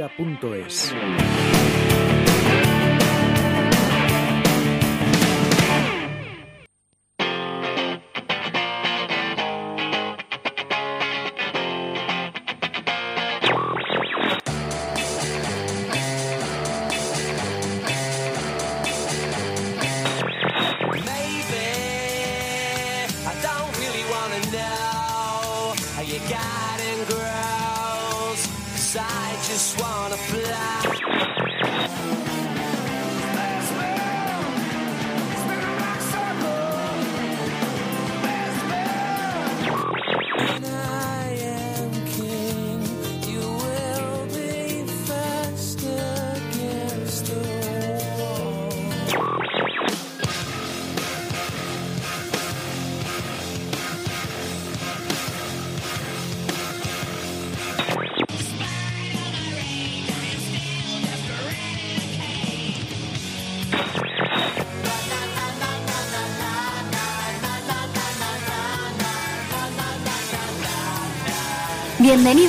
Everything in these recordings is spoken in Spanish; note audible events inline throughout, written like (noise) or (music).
radiomaria.es.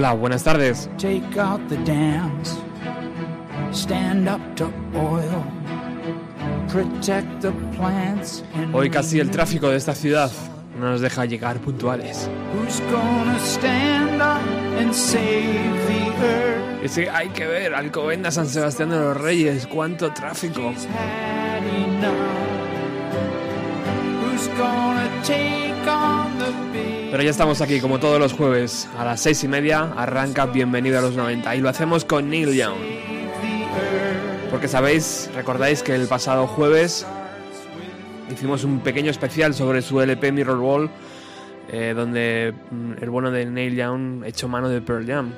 Hola, buenas tardes. Take out the dams, stand up to oil. Protect the plants and Hoy casi el tráfico de esta ciudad no nos deja llegar puntuales. Who's gonna stand up and save the earth? Y sí, hay que ver, Alcobendas, San Sebastián de los Reyes, cuánto tráfico. She's had enough. Who's gonna take on the big Pero ya estamos aquí, como todos los jueves, a las seis y media, arranca Bienvenido a los 90. Y lo hacemos con Neil Young. Porque sabéis, recordáis que el pasado jueves hicimos un pequeño especial sobre su LP Mirror Wall, eh, donde mm, el bueno de Neil Young echó mano de Pearl Jam.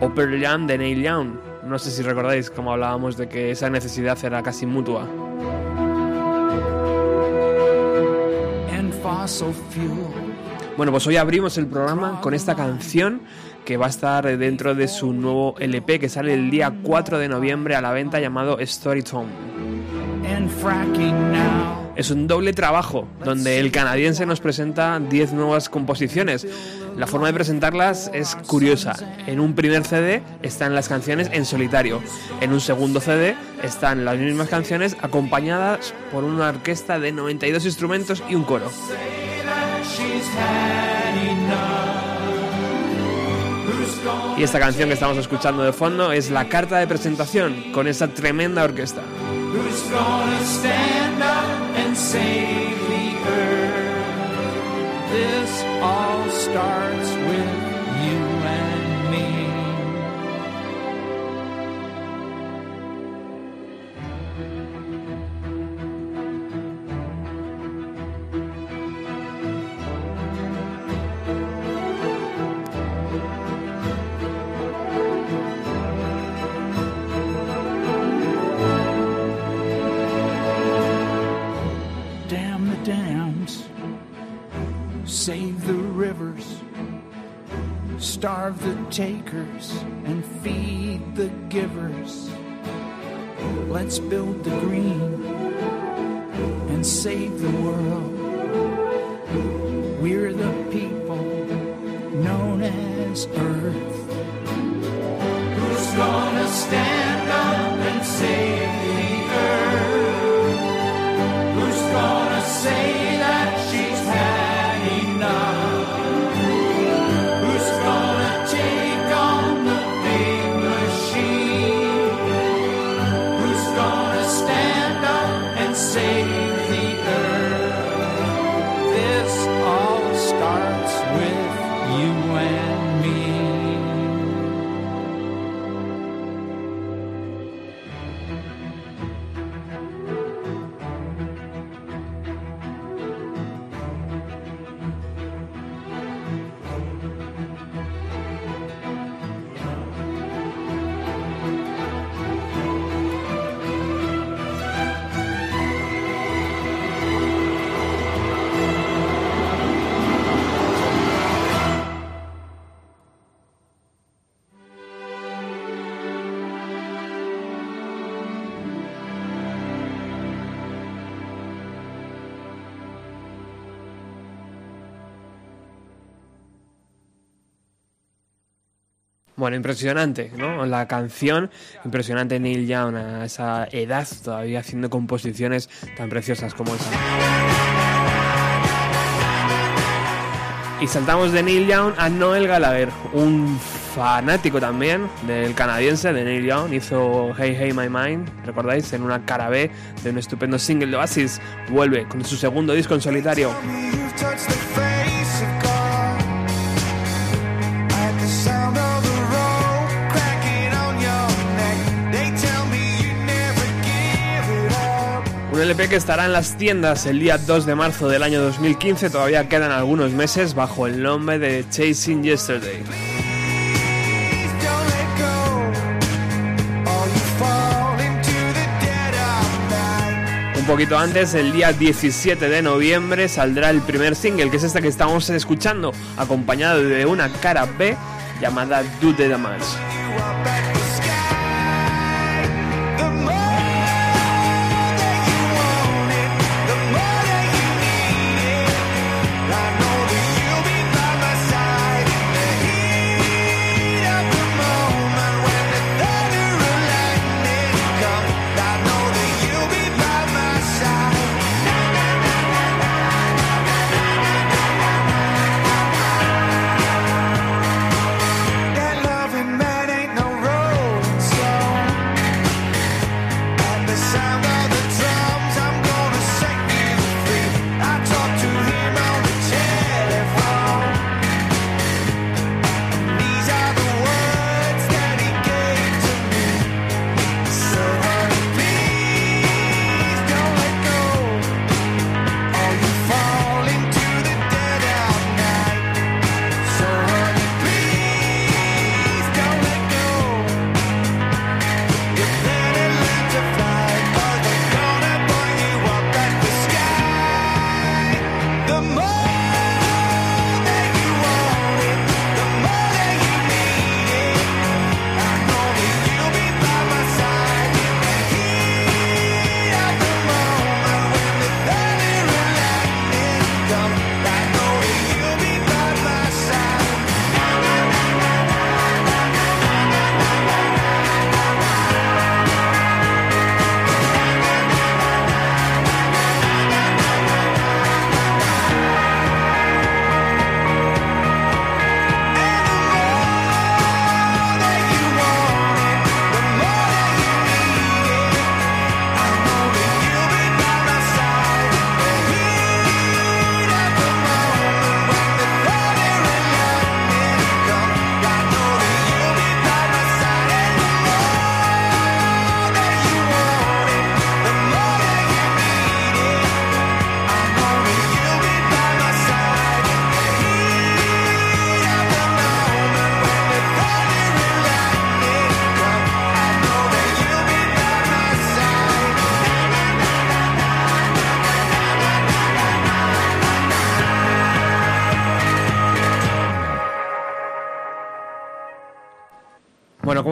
O Pearl Jam de Neil Young. No sé si recordáis cómo hablábamos de que esa necesidad era casi mutua. Bueno, pues hoy abrimos el programa con esta canción que va a estar dentro de su nuevo LP que sale el día 4 de noviembre a la venta llamado now. Es un doble trabajo donde el canadiense nos presenta 10 nuevas composiciones. La forma de presentarlas es curiosa. En un primer CD están las canciones en solitario. En un segundo CD están las mismas canciones acompañadas por una orquesta de 92 instrumentos y un coro. Y esta canción que estamos escuchando de fondo es la carta de presentación con esa tremenda orquesta. Who's gonna stand up and? This all starts with save the rivers, starve the takers, and feed the givers. Let's build the green and save the world. We're the people known as Earth. Who's gonna stand up and save the Bueno, impresionante, ¿no? La canción, impresionante Neil Young a esa edad todavía haciendo composiciones tan preciosas como esa. Y saltamos de Neil Young a Noel Gallagher, un fanático también del canadiense de Neil Young. Hizo Hey Hey My Mind, ¿recordáis? En una cara B de un estupendo single de Oasis. Vuelve con su segundo disco en solitario. LP que estará en las tiendas el día 2 de marzo del año 2015, todavía quedan algunos meses bajo el nombre de Chasing Yesterday. Un poquito antes, el día 17 de noviembre, saldrá el primer single, que es este que estamos escuchando, acompañado de una cara B llamada Do the Damage.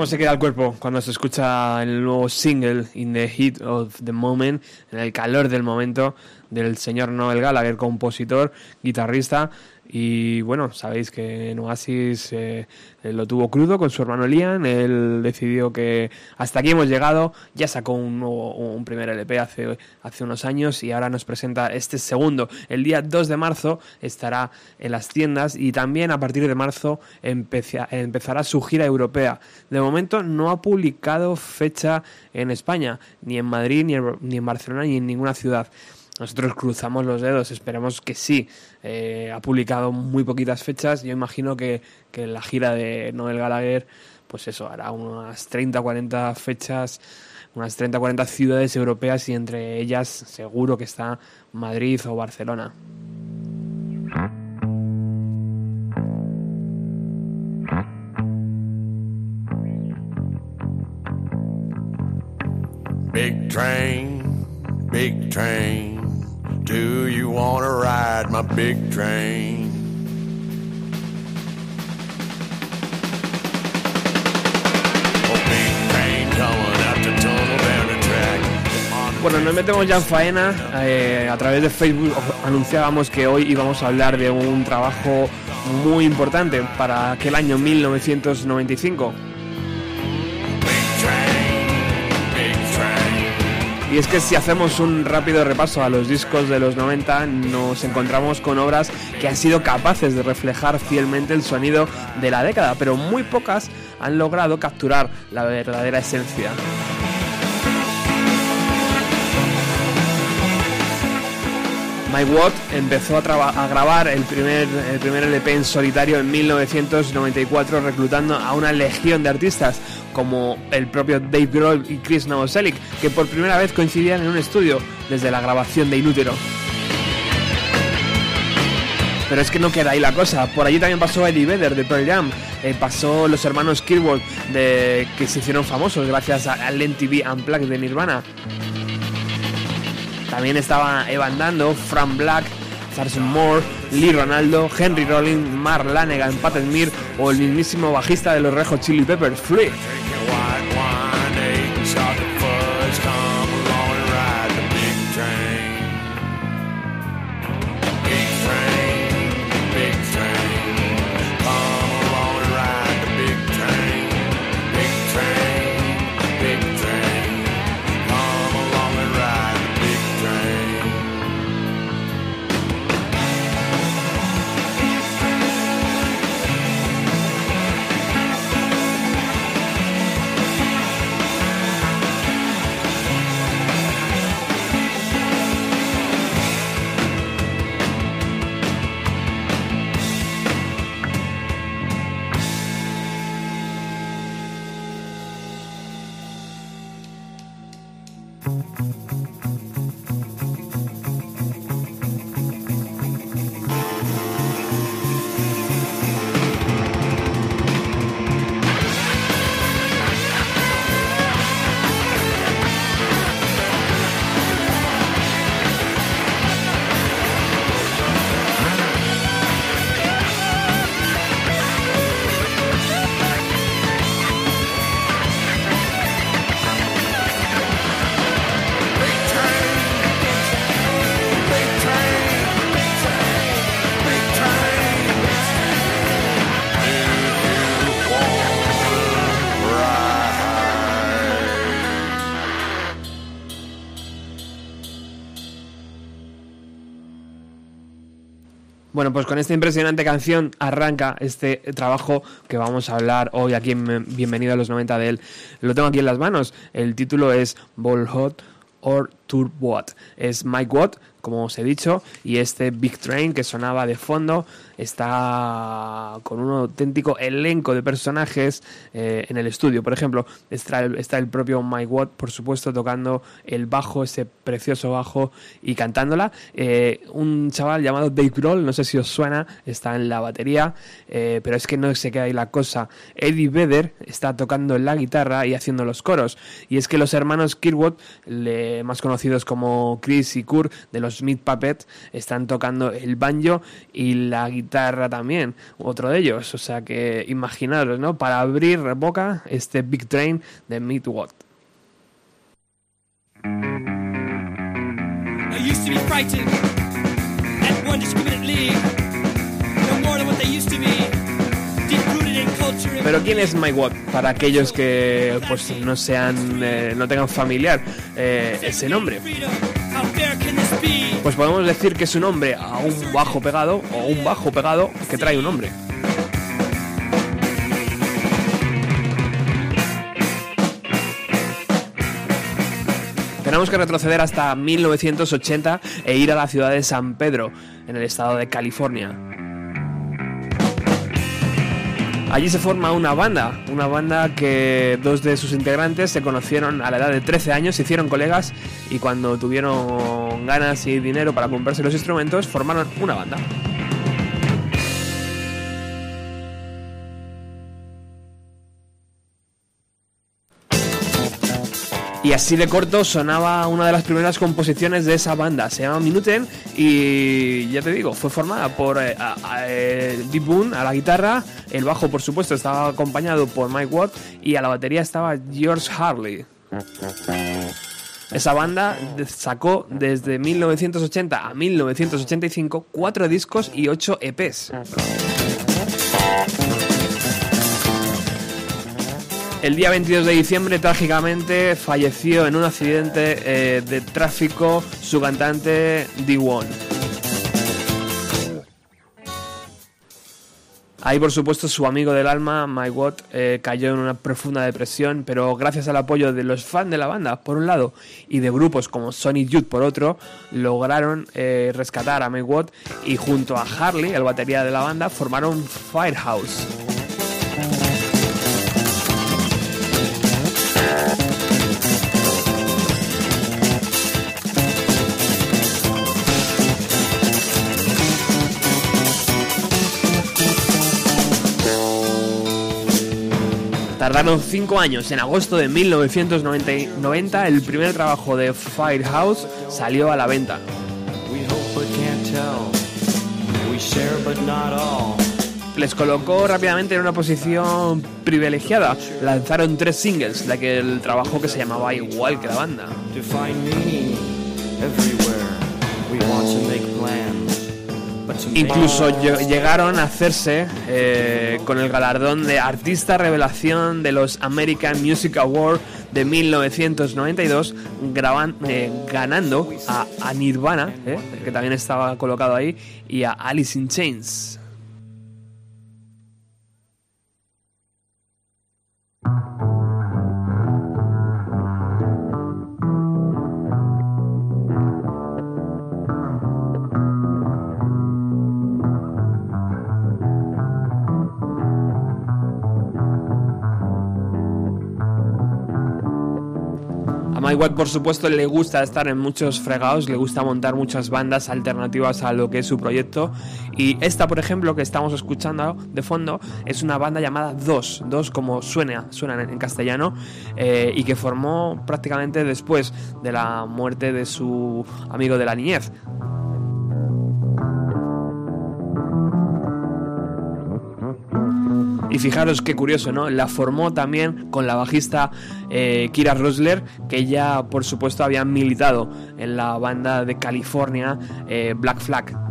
Cómo se queda el cuerpo cuando se escucha el nuevo single In the Heat of the Moment, en el calor del momento del señor Noel Gallagher, compositor, guitarrista y bueno, sabéis que en Oasis eh, lo tuvo crudo con su hermano Liam. Él decidió que hasta aquí hemos llegado. Ya sacó un, nuevo, un primer LP hace, hace unos años y ahora nos presenta este segundo. El día 2 de marzo estará en las tiendas y también a partir de marzo empezará su gira europea. De momento no ha publicado fecha en España, ni en Madrid, ni en Barcelona, ni en ninguna ciudad. Nosotros cruzamos los dedos, esperemos que sí. Eh, ha publicado muy poquitas fechas. Yo imagino que, que la gira de Noel Gallagher, pues eso, hará unas 30 40 fechas, unas 30 40 ciudades europeas y entre ellas seguro que está Madrid o Barcelona. Big train, big train. Do you want ride my big train? Bueno, nos metemos ya en faena. Eh, a través de Facebook anunciábamos que hoy íbamos a hablar de un trabajo muy importante para aquel año 1995. Y es que si hacemos un rápido repaso a los discos de los 90, nos encontramos con obras que han sido capaces de reflejar fielmente el sonido de la década, pero muy pocas han logrado capturar la verdadera esencia. Mike Watt empezó a, grabar el primer, el primer LP en solitario en 1994 reclutando a una legión de artistas como el propio Dave Grohl y Chris Novoselic que por primera vez coincidían en un estudio desde la grabación de Inútero. Pero es que no queda ahí la cosa. Por allí también pasó Eddie Vedder de Pearl Jam. Eh, pasó los hermanos Kirkwood de, que se hicieron famosos gracias al MTV Unplugged de Nirvana. También estaba Evan Dando, Fran Black, Carson Moore, Lee Ronaldo, Henry Rollins, Mark Lanegan, Pat Mir o el mismísimo bajista de los Rejos Chili Peppers, Flea. Bueno, pues con esta impresionante canción arranca este trabajo que vamos a hablar hoy aquí en Bienvenido a los 90 de él. Lo tengo aquí en las manos. El título es Ball Hot or Watt. Es Mike Watt, como os he dicho, y este Big Train que sonaba de fondo está con un auténtico elenco de personajes eh, en el estudio. Por ejemplo, está el, propio Mike Watt, por supuesto, tocando el bajo, ese precioso bajo y cantándola. Eh, un chaval llamado Dave Grohl, no sé si os suena, está en la batería, eh, pero es que no se queda ahí la cosa. Eddie Vedder está tocando la guitarra y haciendo los coros. Y es que los hermanos Kirkwood, más conocidos como Chris y Kurt de los Smith Puppets, están tocando el banjo y la guitarra también, otro de ellos. O sea que imaginaros, ¿no? Para abrir boca este Big Train de Meat Watt. Pero quién es Mike Watt para aquellos que pues no sean eh, no tengan familiar eh, ese nombre. Pues podemos decir que es un hombre a un bajo pegado o un bajo pegado que trae un hombre. Tenemos que retroceder hasta 1980 e ir a la ciudad de San Pedro, en el estado de California. Allí se forma una banda, una banda que dos de sus integrantes se conocieron a la edad de 13 años, se hicieron colegas y cuando tuvieron ganas y dinero para comprarse los instrumentos formaron una banda. Y así de corto sonaba una de las primeras composiciones de esa banda. Se llama Minuten y ya te digo, fue formada por eh, eh, Deep a la guitarra, el bajo por supuesto estaba acompañado por Mike Watt y a la batería estaba George Harley. Esa banda sacó desde 1980 a 1985 cuatro discos y ocho EPs. El día 22 de diciembre, trágicamente, falleció en un accidente eh, de tráfico su cantante D1. Ahí, por supuesto, su amigo del alma, Mike Watt, eh, cayó en una profunda depresión, pero gracias al apoyo de los fans de la banda, por un lado, y de grupos como Sonic Youth, por otro, lograron eh, rescatar a Mike Watt y junto a Harley, el batería de la banda, formaron Firehouse. Tardaron 5 años. En agosto de 1990 el primer trabajo de Firehouse salió a la venta. Les colocó rápidamente en una posición privilegiada. Lanzaron tres singles de aquel trabajo que se llamaba igual que la banda. Incluso llegaron a hacerse eh, con el galardón de Artista Revelación de los American Music Awards de 1992, eh, ganando a, Nirvana, eh, que también estaba colocado ahí, y a Alice in Chains. Mike por supuesto, le gusta estar en muchos fregados, le gusta montar muchas bandas alternativas a lo que es su proyecto. Y esta, por ejemplo, que estamos escuchando de fondo, es una banda llamada Dos, Dos como suena, suena en castellano, eh, y que formó prácticamente después de la muerte de su amigo de la niñez. Y fijaros qué curioso, ¿no? La formó también con la bajista eh, Kira Rosler, que ya por supuesto había militado en la banda de California eh, Black Flag.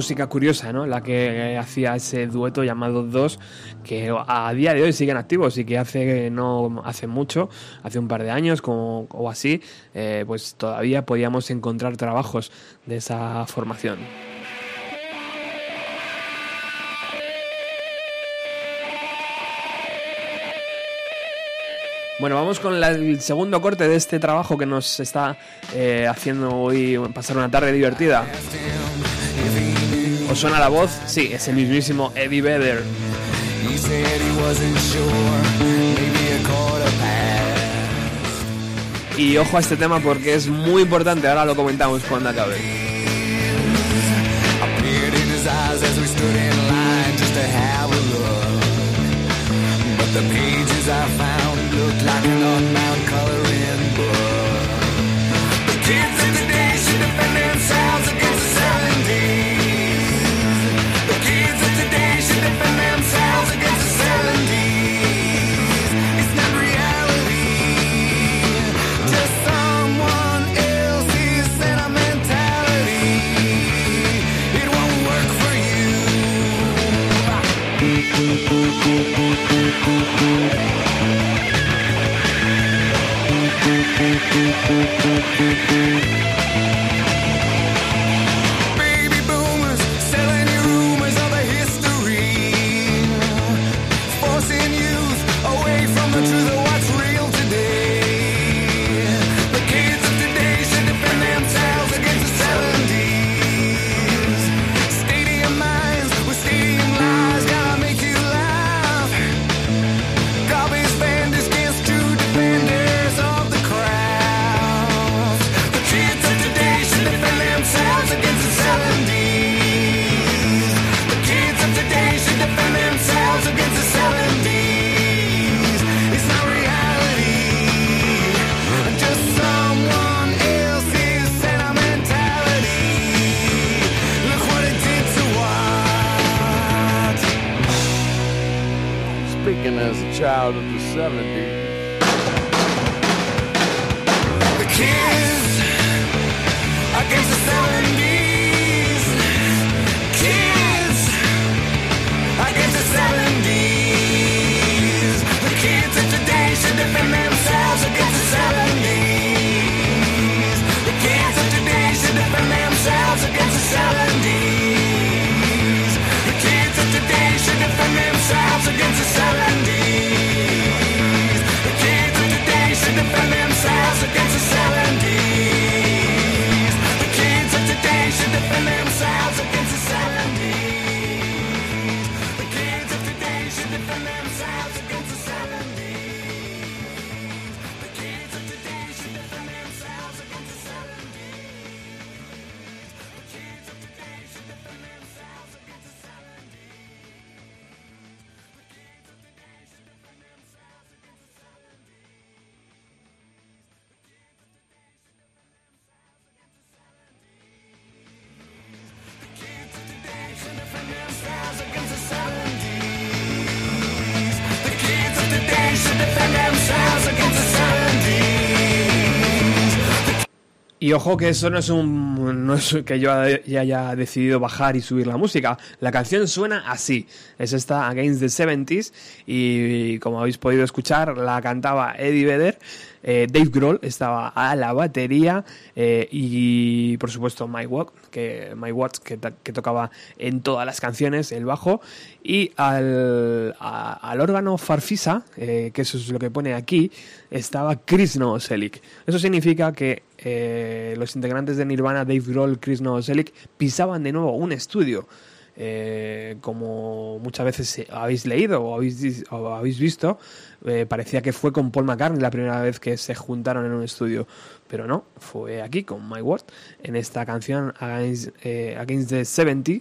Música curiosa, ¿no? La que hacía ese dueto llamado Dos, que a día de hoy siguen activos y que hace no hace mucho, hace un par de años como, o así, eh, pues todavía podíamos encontrar trabajos de esa formación. Bueno, vamos con el segundo corte de este trabajo que nos está eh, haciendo hoy pasar una tarde divertida. ¿Os suena la voz? Sí, es el mismísimo Eddie Vedder. Y ojo a este tema porque es muy importante, ahora lo comentamos cuando acabe. The pages I found look like an unbound coloring Música of Y ojo que eso no es un no es que yo ya haya decidido bajar y subir la música. La canción suena así. Es esta Against the 70s y como habéis podido escuchar la cantaba Eddie Vedder, eh, Dave Grohl estaba a la batería eh, y por supuesto Mike Watt que Mike Watts que, tocaba en todas las canciones el bajo y al, órgano Farfisa eh, que eso es lo que pone aquí estaba Chris Novoselic. Eso significa que los integrantes de Nirvana, Dave Grohl, Chris Novoselic, pisaban de nuevo un estudio. Eh, como muchas veces habéis leído o habéis, o habéis visto, eh, parecía que fue con Paul McCartney la primera vez que se juntaron en un estudio, pero no, fue aquí con My Word, en esta canción Against, eh, Against the 70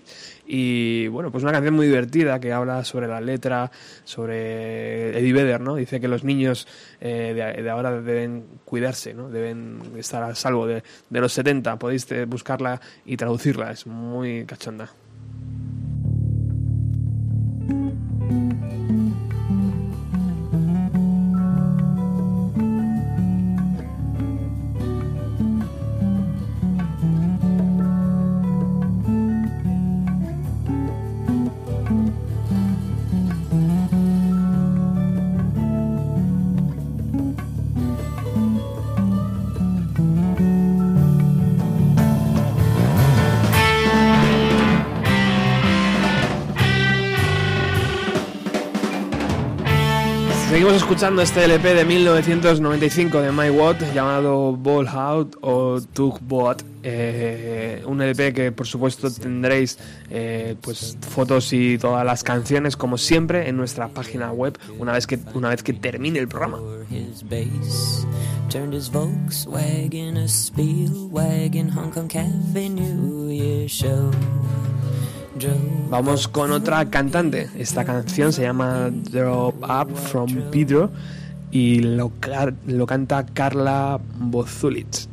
y bueno, pues una canción muy divertida que habla sobre la letra, sobre Eddie Vedder, ¿no? Dice que los niños eh, de, de ahora deben cuidarse, ¿no? Deben estar a salvo de, de los 70, podéis eh, buscarla y traducirla, es muy cachonda. Escuchando este LP de 1995 de My Watt llamado Ball Out o Tug Bot. Eh, un LP que por supuesto tendréis eh, pues fotos y todas las canciones como siempre en nuestra página web una vez que una vez que termine el programa. Vamos con otra cantante. Esta canción se llama Drop Up from Pedro y lo, canta Carla Bozulich.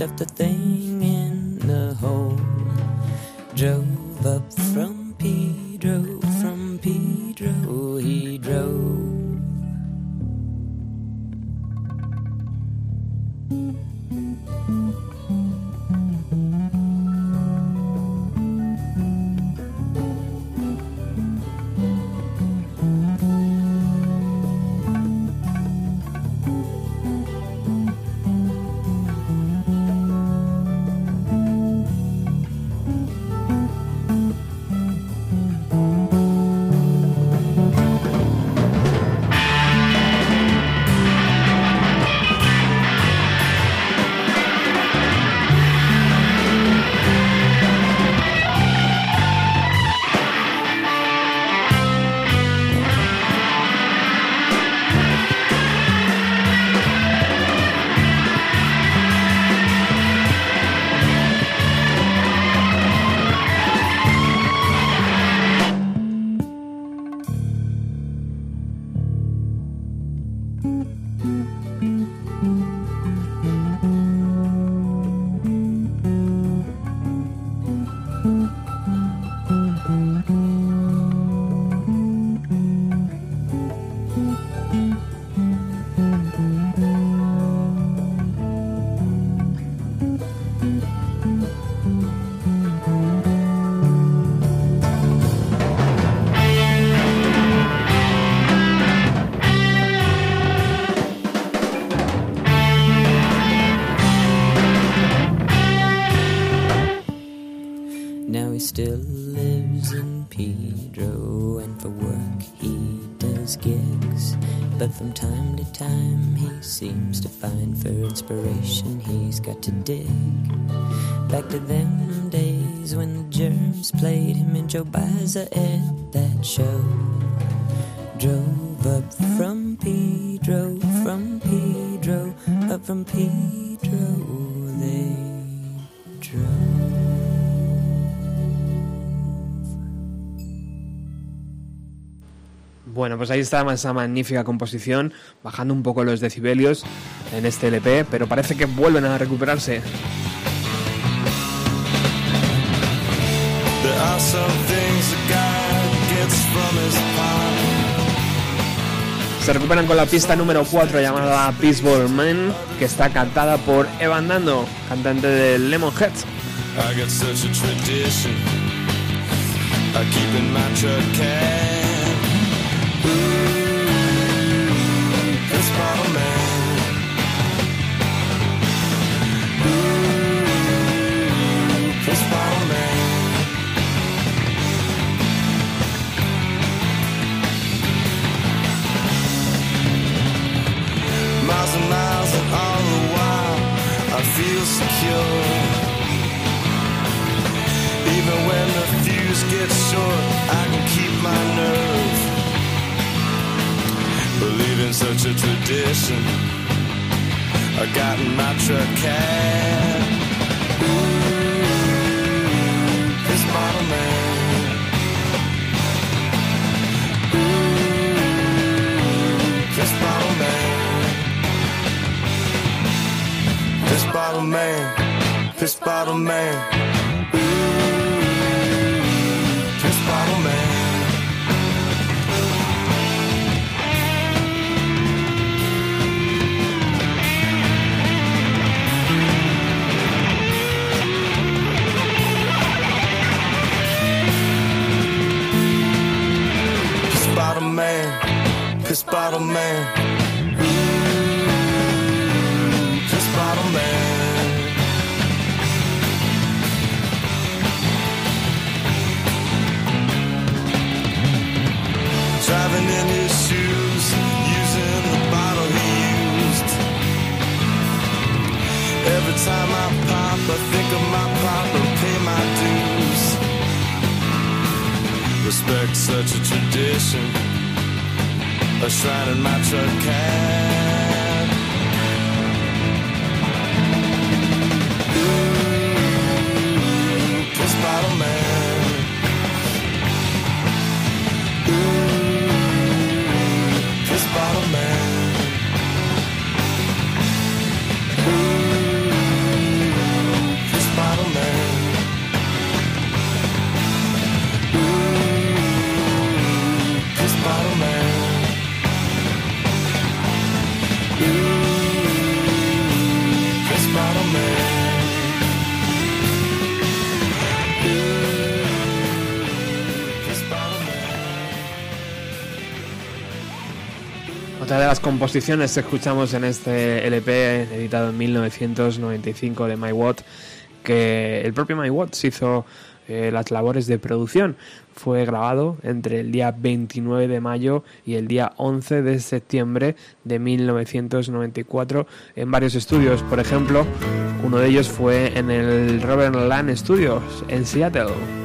of the Show. Up from Pedro. Bueno, pues ahí está esa magnífica composición, bajando un poco los decibelios en este LP, pero parece que vuelven a recuperarse. Se recuperan con la pista número 4 llamada Peaceball Man, que está cantada por Evan Dando, cantante de Lemonheads. I feel secure. Even when the fuse gets short, I can keep my nerve. Believe in such a tradition. I got in my truck cab. bottle man, piss bottle man. Ooh, piss bottle man. Piss bottle man, piss bottle man. Time I pop, I think of my pop and pay my dues. Respect such a tradition, a shrine in my truck cab. Otra de las composiciones que escuchamos en este LP editado en 1995 de My Watt, que el propio My Watts hizo eh, las labores de producción. Fue grabado entre el día 29 de mayo y el día 11 de septiembre de 1994 en varios estudios. Por ejemplo, uno de ellos fue en el Robert Land Studios en Seattle.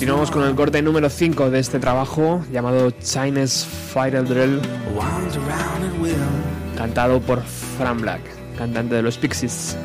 Continuamos con el corte número 5 de este trabajo llamado Chinese Fire Drill, cantado por Fran Black, cantante de los Pixies.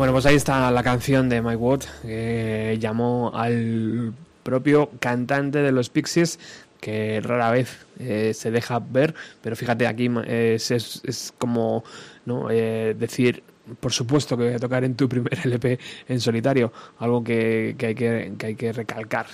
Bueno, pues ahí está la canción de Mike Watt que llamó al propio cantante de los Pixies que rara vez eh, se deja ver, pero fíjate aquí es, es, es como ¿no? Eh, decir, por supuesto que voy a tocar en tu primer (laughs) LP en solitario, algo que, que hay, que, que hay que recalcar.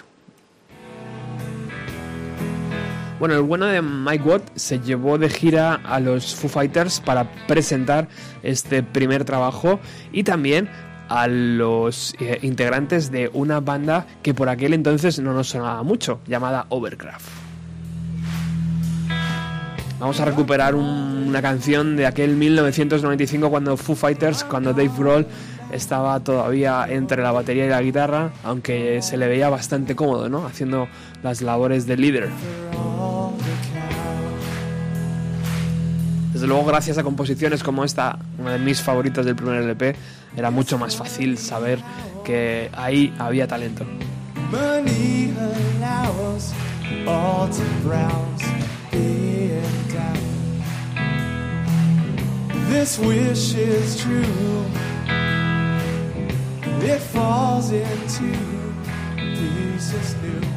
Bueno, el bueno de Mike Watt se llevó de gira a los Foo Fighters para presentar este primer trabajo y también a los eh, integrantes de una banda que por aquel entonces no nos sonaba mucho, llamada Overcraft. Vamos a recuperar un- una canción de aquel 1995 cuando Foo Fighters, cuando Dave Grohl estaba todavía entre la batería y la guitarra, aunque se le veía bastante cómodo, ¿no? Haciendo las labores de líder. Desde luego, gracias a composiciones como esta, una de mis favoritas del primer LP, era mucho más fácil saber que ahí había talento. This wish is true. It falls into pieces new.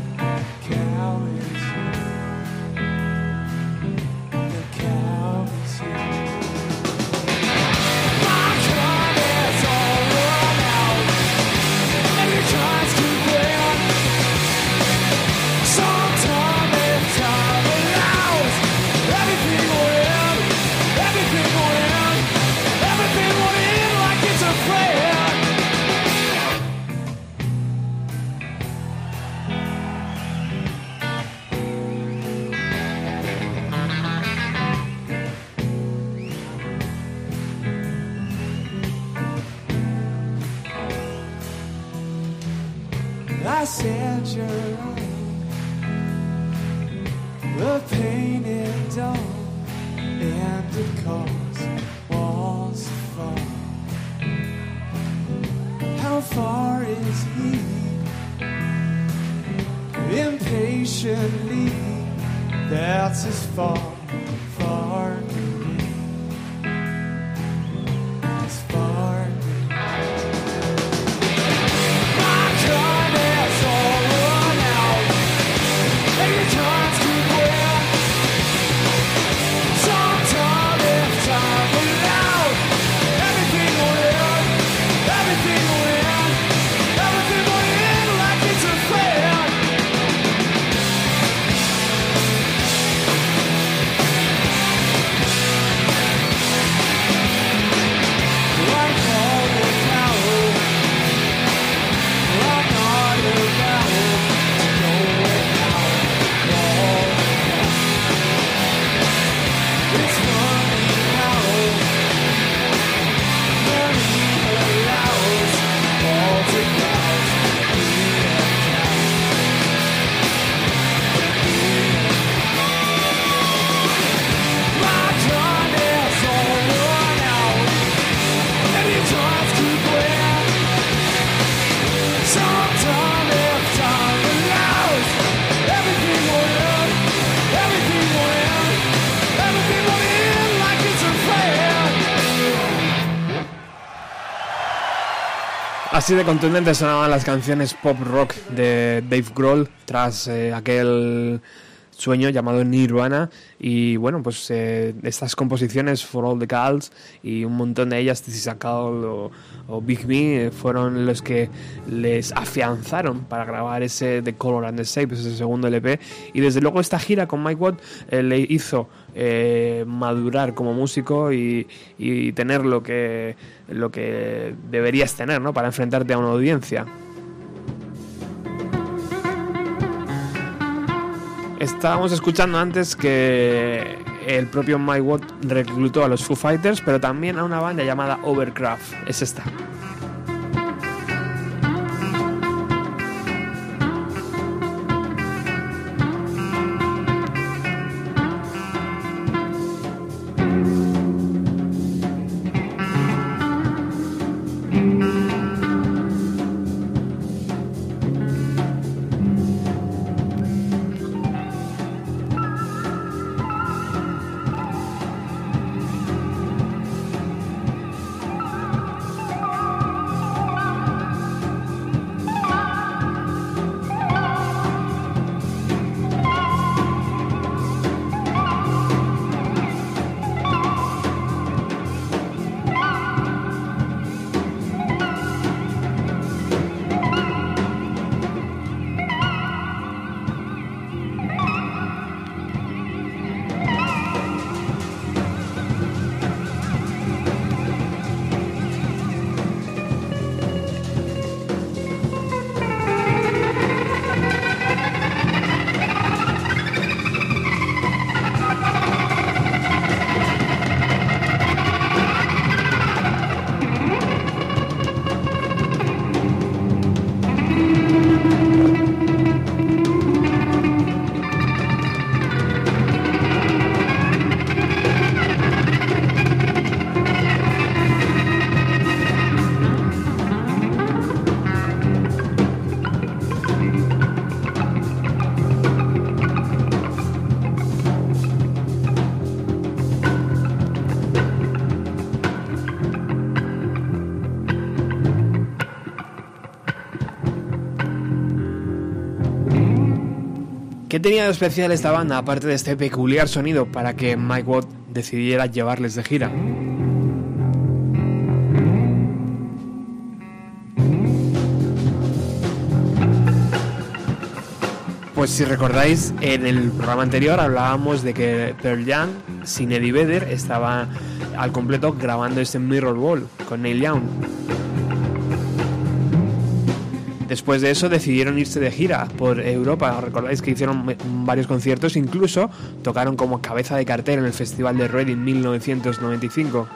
Impatiently, that's as far Así de contundentes sonaban las canciones pop rock de Dave Grohl tras eh, aquel sueño llamado Nirvana y bueno pues eh, estas composiciones For All the Girls y un montón de ellas This Is a Call o, Big Me eh, fueron los que les afianzaron para grabar ese The Color and the Shape ese segundo LP y desde luego esta gira con Mike Watt eh, le hizo eh, madurar como músico y, y tener lo que lo que deberías tener ¿no? para enfrentarte a una audiencia Estábamos escuchando antes que el propio Mike Watt reclutó a los Foo Fighters, pero también a una banda llamada Overcraft. Es esta. ¿Qué tenía de especial esta banda, aparte de este peculiar sonido, para que Mike Watt decidiera llevarles de gira? Pues si recordáis, en el programa anterior hablábamos de que Pearl Jam, sin Eddie Vedder, estaba al completo grabando este Mirror Ball con Neil Young. Después de eso decidieron irse de gira por Europa. Recordáis que hicieron varios conciertos, incluso tocaron como cabeza de cartel en el Festival de Reading 1995.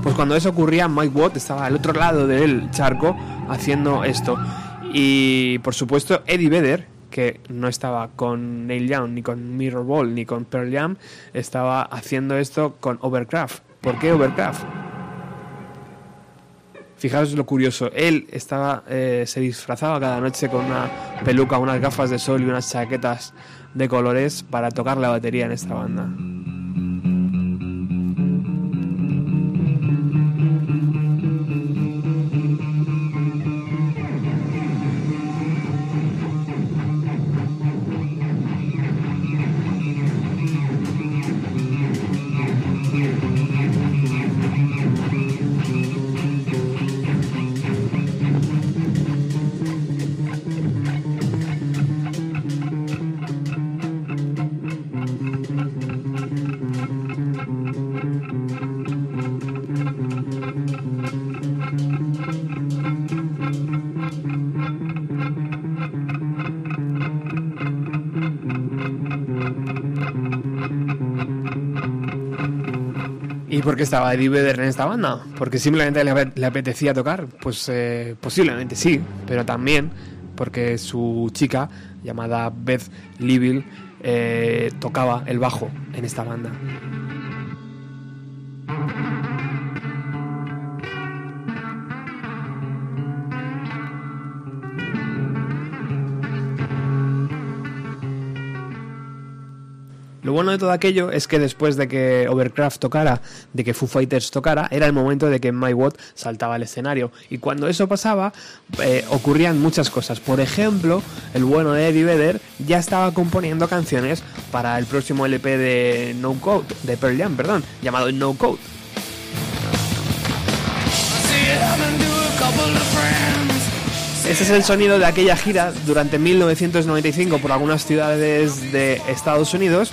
Pues cuando eso ocurría, Mike Watt estaba al otro lado del charco haciendo esto. Y por supuesto, Eddie Vedder, que no estaba con Neil Young, ni con Mirror Ball, ni con Pearl Jam, estaba haciendo esto con Overcraft. ¿Por qué Overcraft? Fijaos lo curioso, él estaba, eh, se disfrazaba cada noche con una peluca, unas gafas de sol y unas chaquetas de colores para tocar la batería en esta banda. ¿Y por qué estaba Eddie Vedder en esta banda? ¿Porque simplemente le, ape- le apetecía tocar? Pues eh, posiblemente sí, pero también porque su chica, llamada Beth Liville, eh, tocaba el bajo en esta banda. Lo bueno de todo aquello es que después de que Overcraft tocara, de que Foo Fighters tocara, era el momento de que Mike Watt saltaba al escenario. Y cuando eso pasaba, eh, ocurrían muchas cosas. Por ejemplo, el bueno de Eddie Vedder ya estaba componiendo canciones para el próximo LP de No Code, de Pearl Jam, perdón, llamado No Code. Ese es el sonido de aquella gira durante 1995 por algunas ciudades de Estados Unidos,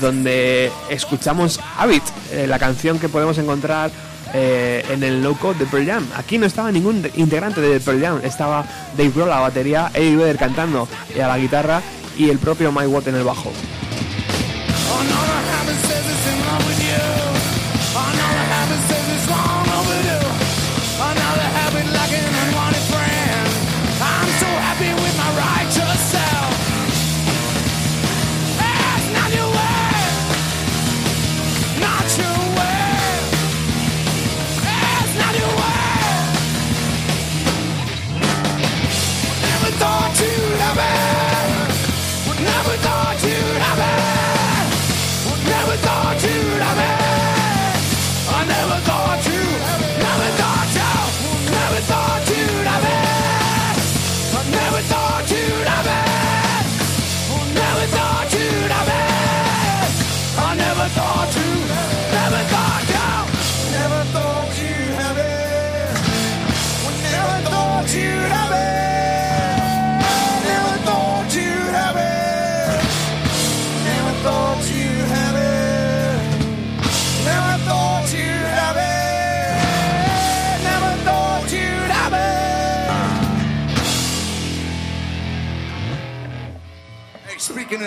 donde escuchamos Habit, eh, la canción que podemos encontrar eh, en el low code de Pearl Jam. Aquí no estaba ningún integrante de Pearl Jam, estaba Dave Grohl a la batería, Eddie Vedder cantando y a la guitarra y el propio Mike Watt en el bajo.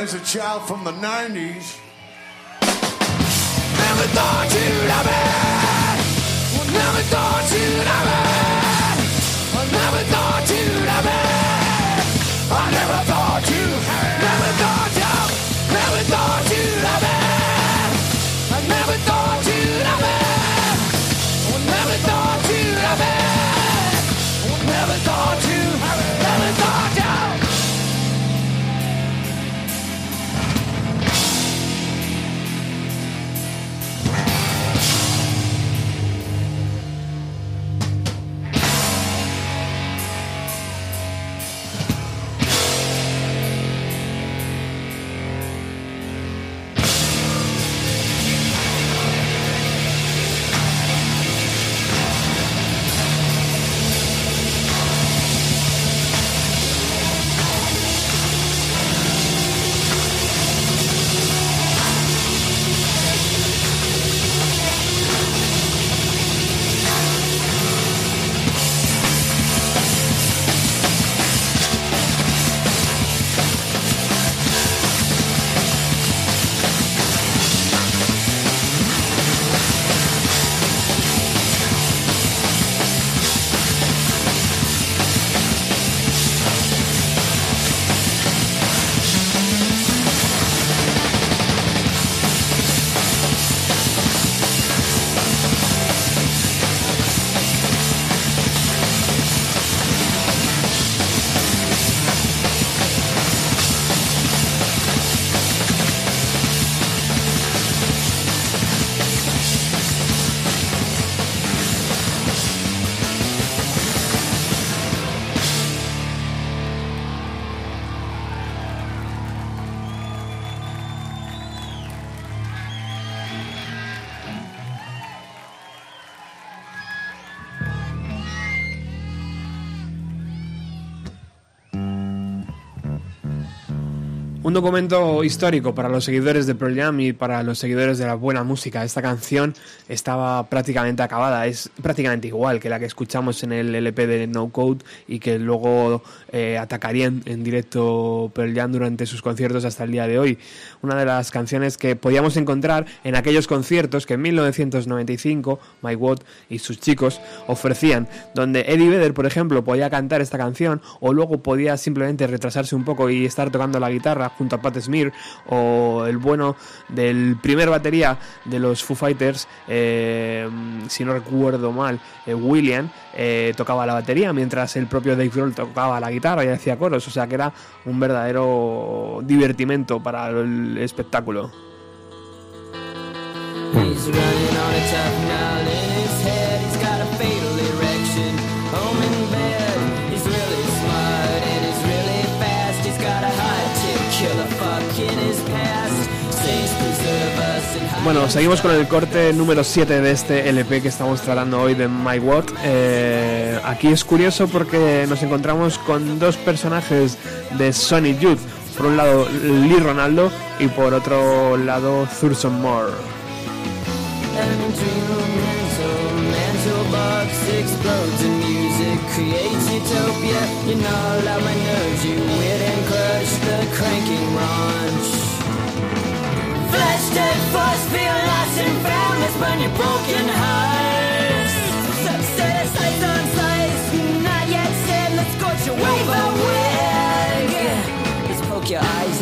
As a child from the 90s, Never thought you'd have it. Never thought you'd have it. Never thought you'd have it. I never thought documento histórico para los seguidores de Pearl Jam y para los seguidores de la buena música. Esta canción estaba prácticamente acabada, es prácticamente igual que la que escuchamos en el LP de No Code y que luego eh, atacarían en directo Pearl Jam durante sus conciertos hasta el día de hoy. Una de las canciones que podíamos encontrar en aquellos conciertos que en 1995 Mike Watt y sus chicos ofrecían, donde Eddie Vedder, por ejemplo, podía cantar esta canción o luego podía simplemente retrasarse un poco y estar tocando la guitarra junto a Pat Smear o el bueno del primer batería de los Foo Fighters, eh, si no recuerdo mal, eh, William, eh, tocaba la batería mientras el propio Dave Grohl tocaba la guitarra y hacía coros, o sea que era un verdadero divertimento para el espectáculo. Bueno, seguimos con el corte número 7 de este LP que estamos tratando hoy de My Watt. Eh, aquí es curioso porque nos encontramos con dos personajes de Sonic Youth. Por un lado Lee Ronaldo y por otro lado Thurston Moore. Flesh dead force, feel lost found, let's burn your broken hearts. Subset, slice on slice, not yet said, let's scorch your wave a wig. Let's poke your eyes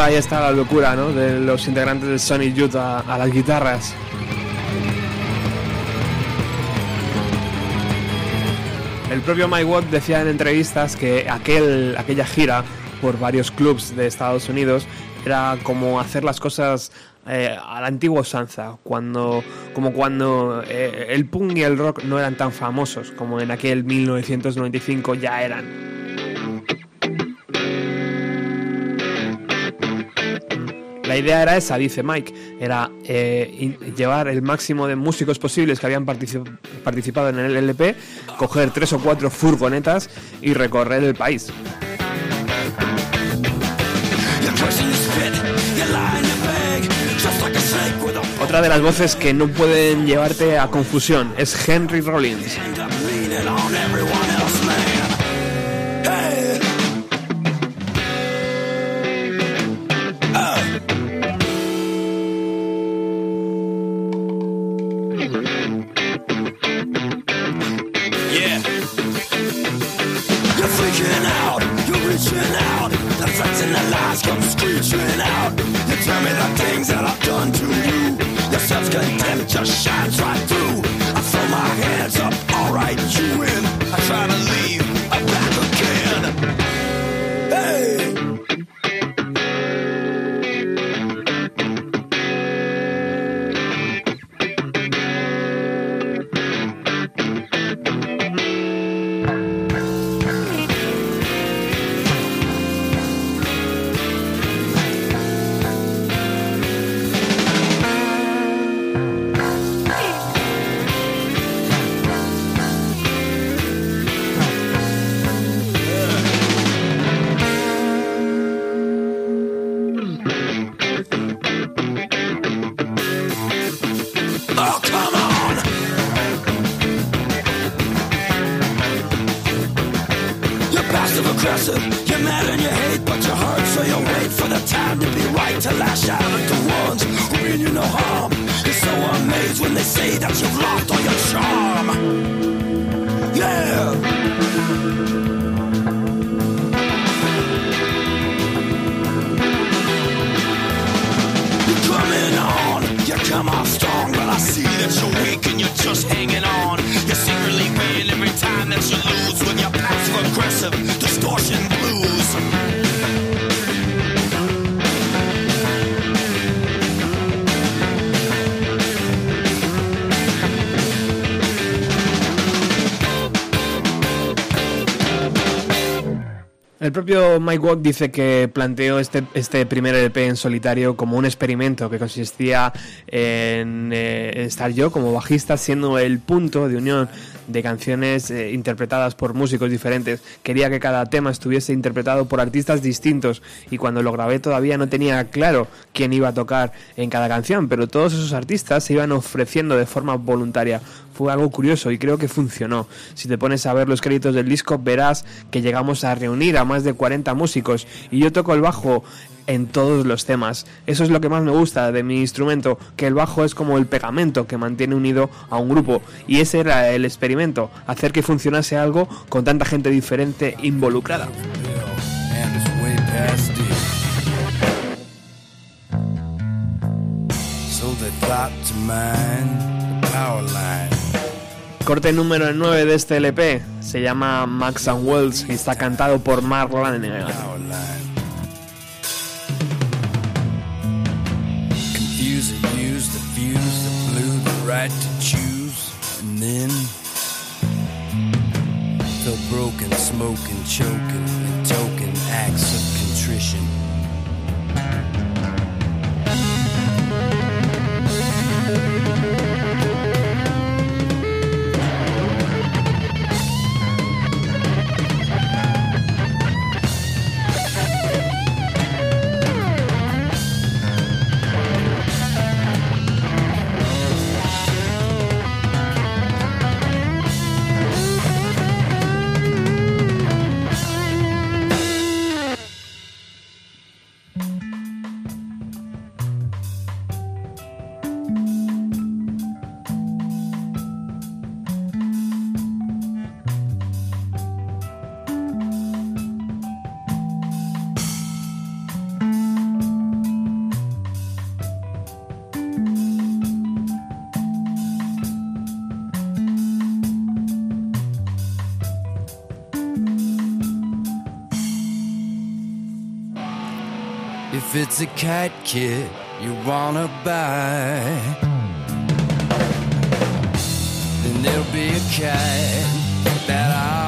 ahí está la locura ¿no? de los integrantes de Sonic Youth a, a las guitarras. El propio Mike Watt decía en entrevistas que aquel, aquella gira por varios clubs de Estados Unidos era como hacer las cosas eh, a la antigua usanza, cuando, como cuando eh, el punk y el rock no eran tan famosos como en aquel 1995 ya eran. La idea era esa, dice Mike, era eh, llevar el máximo de músicos posibles que habían partici- participado en el LP, coger tres o cuatro furgonetas y recorrer el país. Otra de las voces que no pueden llevarte a confusión es Henry Rollins. Mike Watt dice que planteó este, este primer LP en solitario como un experimento que consistía en eh, estar yo como bajista siendo el punto de unión de canciones eh, interpretadas por músicos diferentes. Quería que cada tema estuviese interpretado por artistas distintos y cuando lo grabé todavía no tenía claro quién iba a tocar en cada canción, pero todos esos artistas se iban ofreciendo de forma voluntaria. Fue algo curioso y creo que funcionó. Si te pones a ver los créditos del disco verás que llegamos a reunir a más de 40 músicos y yo toco el bajo en todos los temas. Eso es lo que más me gusta de mi instrumento, que el bajo es como el pegamento que mantiene unido a un grupo. Y ese era el experimento, hacer que funcionase algo con tanta gente diferente involucrada. Corte número 9 de este LP se llama Max and Wells y está cantado por Mark Lanegan. Power line. Confuse and use the fuse that blew the right to choose. And then felt broken, smoking, choking, and token acts of contrition. If it's a cat kit you wanna buy, then there'll be a cat that I'll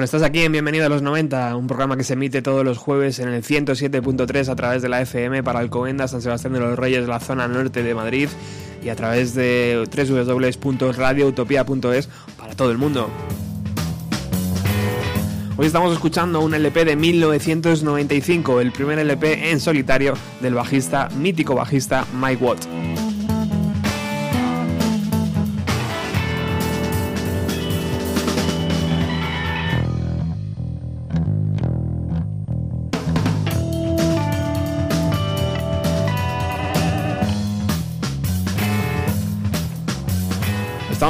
Bueno, estás aquí en Bienvenido a los 90, un programa que se emite todos los jueves en el 107.3 a través de la FM para Alcobendas, San Sebastián de los Reyes, la zona norte de Madrid y a través de www.radioutopia.es para todo el mundo. Hoy estamos escuchando un LP de 1995, el primer LP en solitario del bajista, mítico bajista Mike Watt.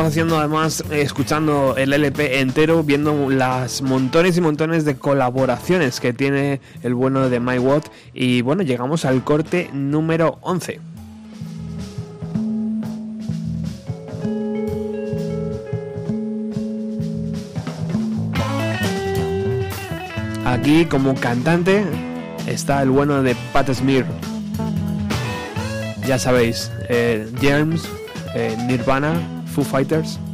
Haciendo además, eh, escuchando el LP entero, viendo las montones y montones de colaboraciones que tiene el bueno de My Watt. Y bueno, llegamos al corte número 11. Aquí como cantante está el bueno de Pat Smear. Ya sabéis, eh, Germs, eh, Nirvana, Foo Fighters.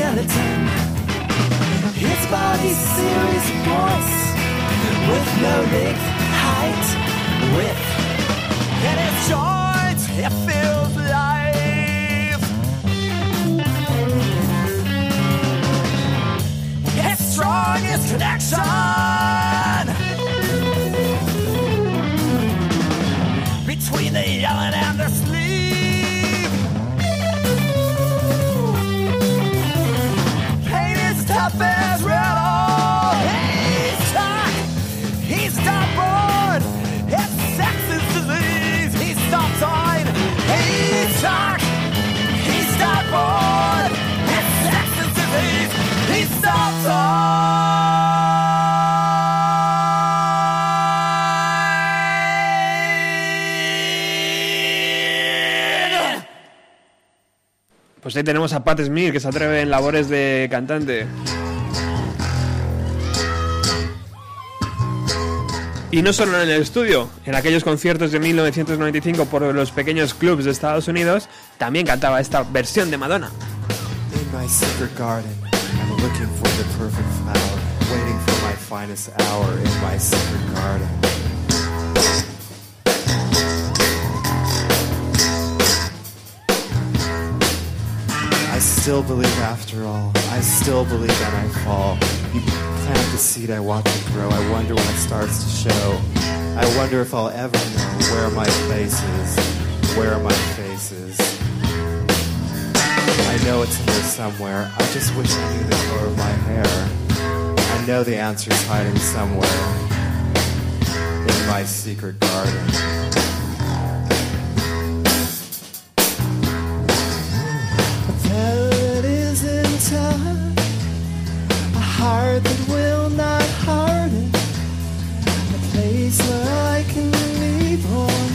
Skeleton. His body's serious voice with no length, height, width. And his joints, it feels life. His strongest connection. Pues ahí tenemos a Pat Smith, que se atreve en labores de cantante. Y no solo en el estudio, en aquellos conciertos de 1995 por los pequeños clubs de Estados Unidos, también cantaba esta versión de Madonna. In my still believe after all, I still believe and I fall. You plant the seed, I watch it grow, I wonder when it starts to show. I wonder if I'll ever know where my place is, where my face is. I know it's in there somewhere. I just wish I knew the color of my hair. I know the answer's hiding somewhere in my secret garden. That will not harden, a place where I can be born.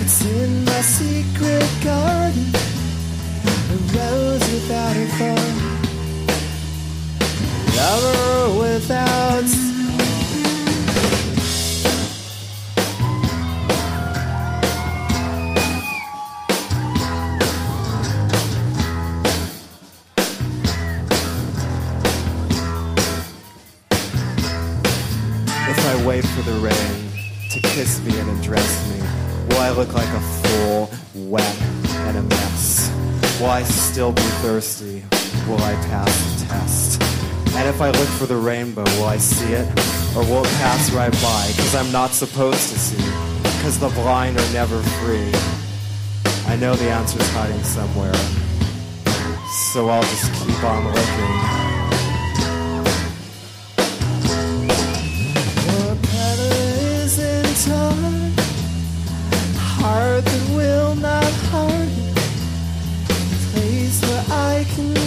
It's in my secret garden, a rose without a thorn, lover without. Wait for the rain to kiss me and undress me, will I look like a fool, wet and a mess? Will I still be thirsty? Will I pass the test? And if I look for the rainbow, will I see it? Or will it pass right by? Cause I'm not supposed to see. Cause the blind are never free. I know the answer's hiding somewhere. So I'll just keep on looking. That will not harden, place where I can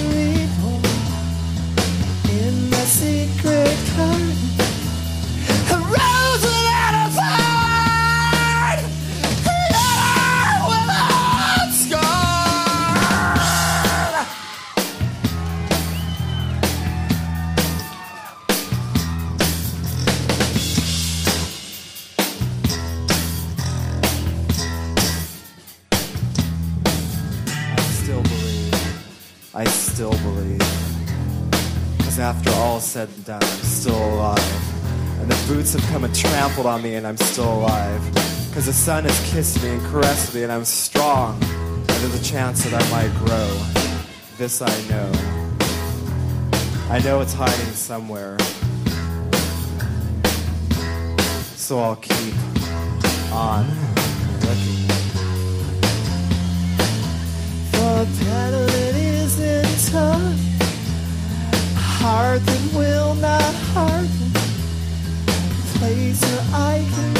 said and done, I'm still alive. And the boots have come and trampled on me, and I'm still alive. Because the sun has kissed me and caressed me, and I'm strong. And there's a chance that I might grow. This I know. I know it's hiding somewhere. So I'll keep on looking. For that isn't tough, heart will not harden, place where I can.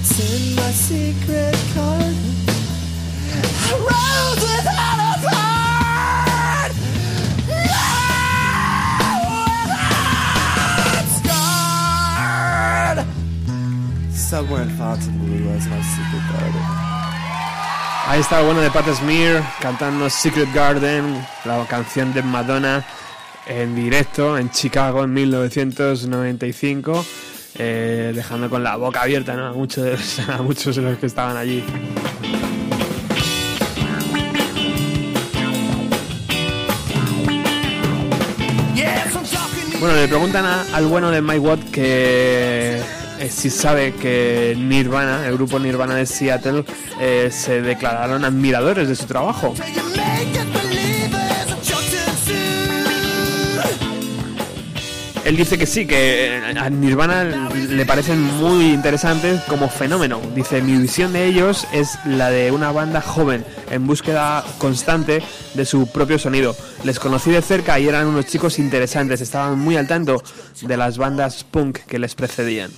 It's in my secret garden. Rose without a. Somewhere in Fontainebleau is my secret garden. Ahí está bueno de Pat Smear cantando Secret Garden, la canción de Madonna en directo en Chicago en 1995, eh, dejando con la boca abierta ¿no? a, muchos a muchos de los que estaban allí. Bueno, le preguntan al bueno de Mike Watt que eh, si sabe que Nirvana, el grupo Nirvana de Seattle, eh, se declararon admiradores de su trabajo. Él dice que sí, que eh, a Nirvana le parecen muy interesantes como fenómeno. Dice, mi visión de ellos es la de una banda joven, en búsqueda constante de su propio sonido. Les conocí de cerca y eran unos chicos interesantes, estaban muy al tanto de las bandas punk que les precedían.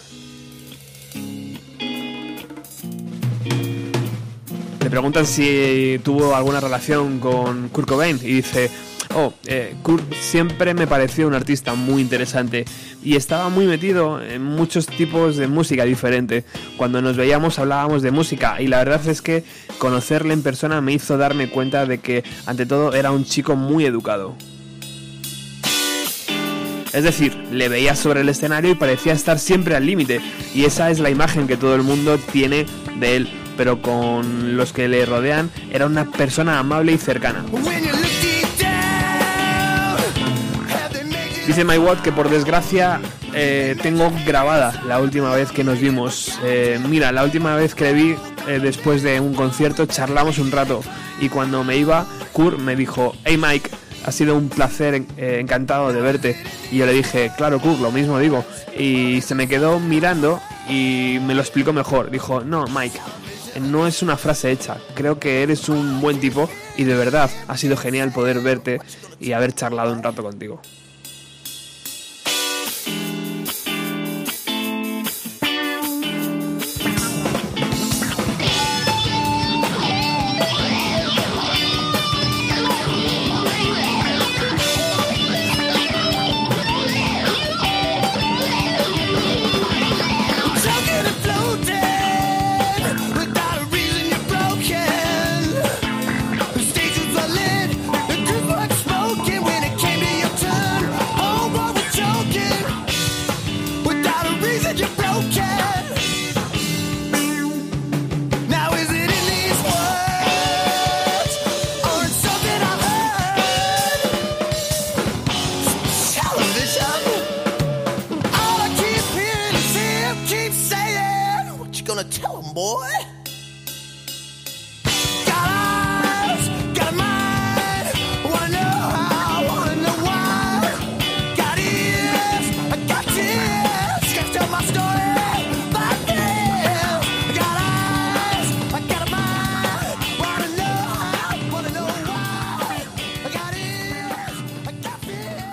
Le preguntan si tuvo alguna relación con Kurt Cobain y dice, oh, eh, Kurt siempre me pareció un artista muy interesante y estaba muy metido en muchos tipos de música diferente. Cuando nos veíamos hablábamos de música y la verdad es que conocerle en persona me hizo darme cuenta de que ante todo era un chico muy educado. Es decir, le veía sobre el escenario y parecía estar siempre al límite, y esa es la imagen que todo el mundo tiene de él, pero con los que le rodean era una persona amable y cercana. Dice My Watt que por desgracia eh, tengo grabada la última vez que nos vimos. Eh, mira, la última vez que le vi eh, después de un concierto charlamos un rato y cuando me iba, Kurt me dijo, hey Mike, ha sido un placer, eh, encantado de verte. Y yo le dije, claro Kurt, lo mismo digo. Y se me quedó mirando y me lo explicó mejor. Dijo, no Mike, no es una frase hecha. Creo que eres un buen tipo y de verdad ha sido genial poder verte y haber charlado un rato contigo.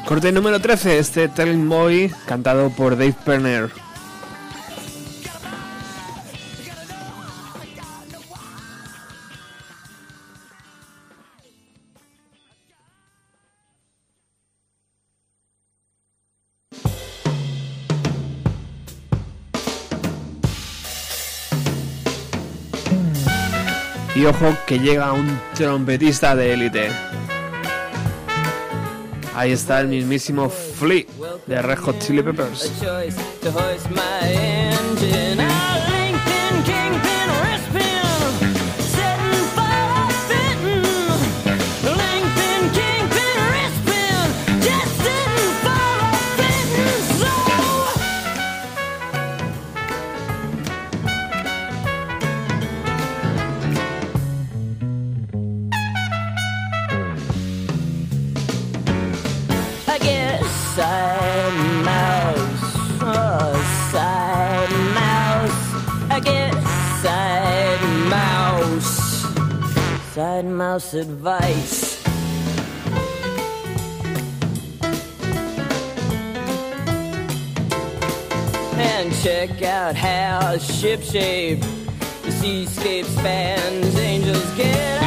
Corte número 13, este Telling Boy, cantado por Dave Perner. Y ojo que llega un trompetista de élite. Ahí está el mismísimo Flea de Red Hot Chili Peppers. Mouse advice. And check out how shipshape the seascape spans. Angels get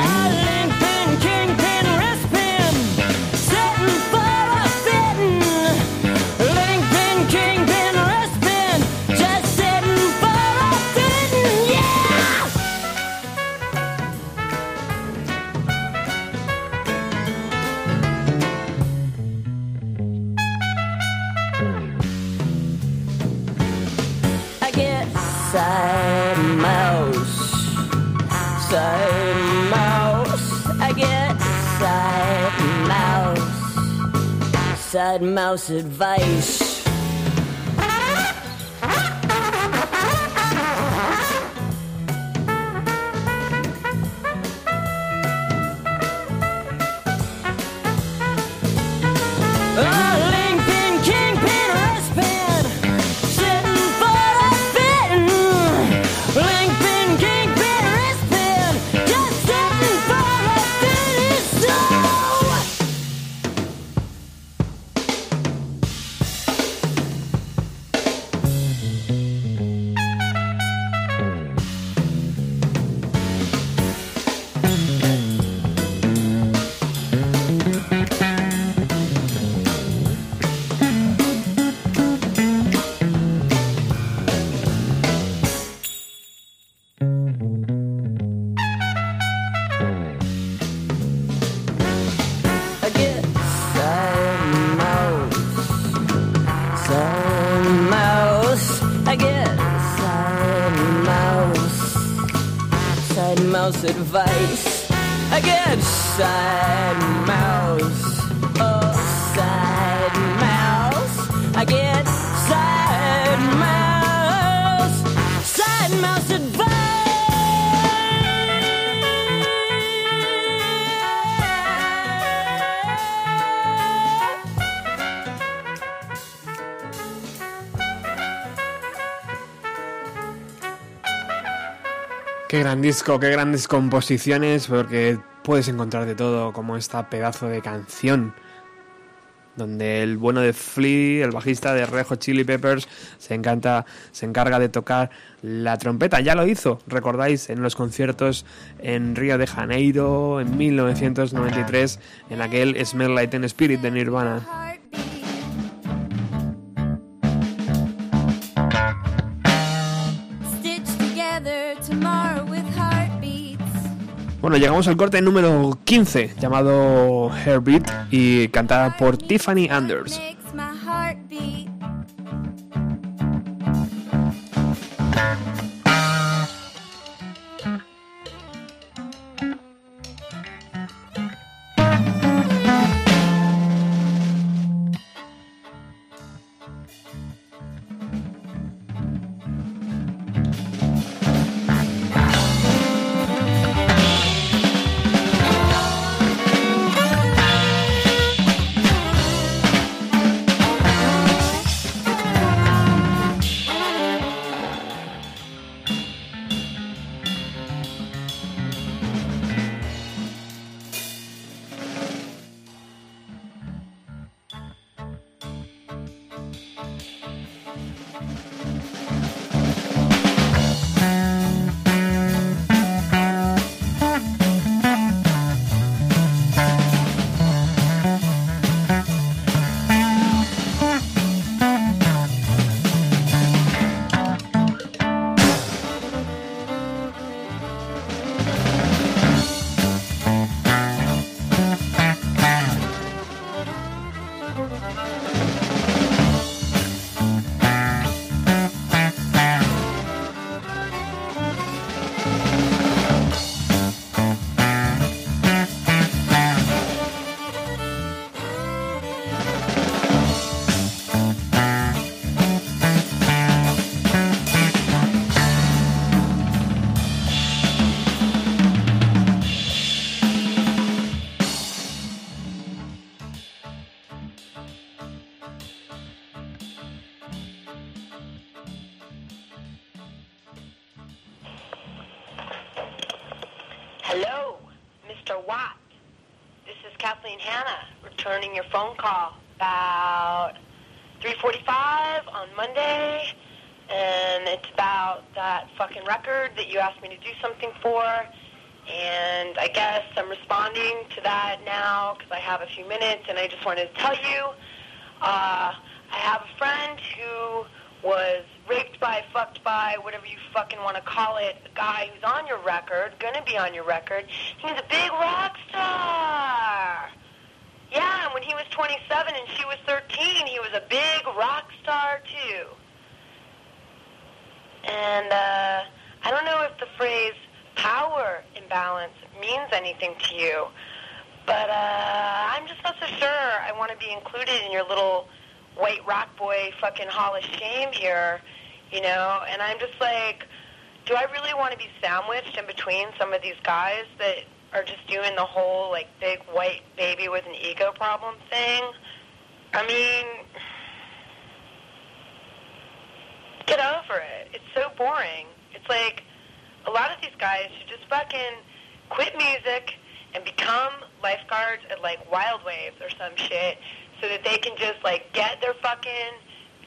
bad mouse advice. Gran disco, qué grandes composiciones, porque puedes encontrar de todo, como esta pedazo de canción, donde el bueno de Flea, el bajista de Red Hot Chili Peppers, se encanta, se encarga de tocar la trompeta. Ya lo hizo, recordáis, en los conciertos en Río de Janeiro en 1993, en aquel Smell Like Teen Spirit de Nirvana. Bueno, llegamos al corte número 15, llamado Heartbeat, y cantada por Tiffany Anders. For. And I guess I'm responding to that now because I have a few minutes, and I just wanted to tell you, uh, I have a friend who was raped by, fucked by, whatever you fucking want to call it, the guy who's on your record, gonna be on your record. He's a big rock star. Yeah, and when he was 27 and she was 13, he was a big rock star too. And uh, I don't know if the phrase power imbalance means anything to you, but uh, I'm just not so sure I want to be included in your little white rock boy fucking hall of shame here, you know? And I'm just like, do I really want to be sandwiched in between some of these guys that are just doing the whole like big white baby with an ego problem thing? I mean, get over it. It's so boring. It's like a lot of these guys should just fucking quit music and become lifeguards at like Wild Waves or some shit so that they can just like get their fucking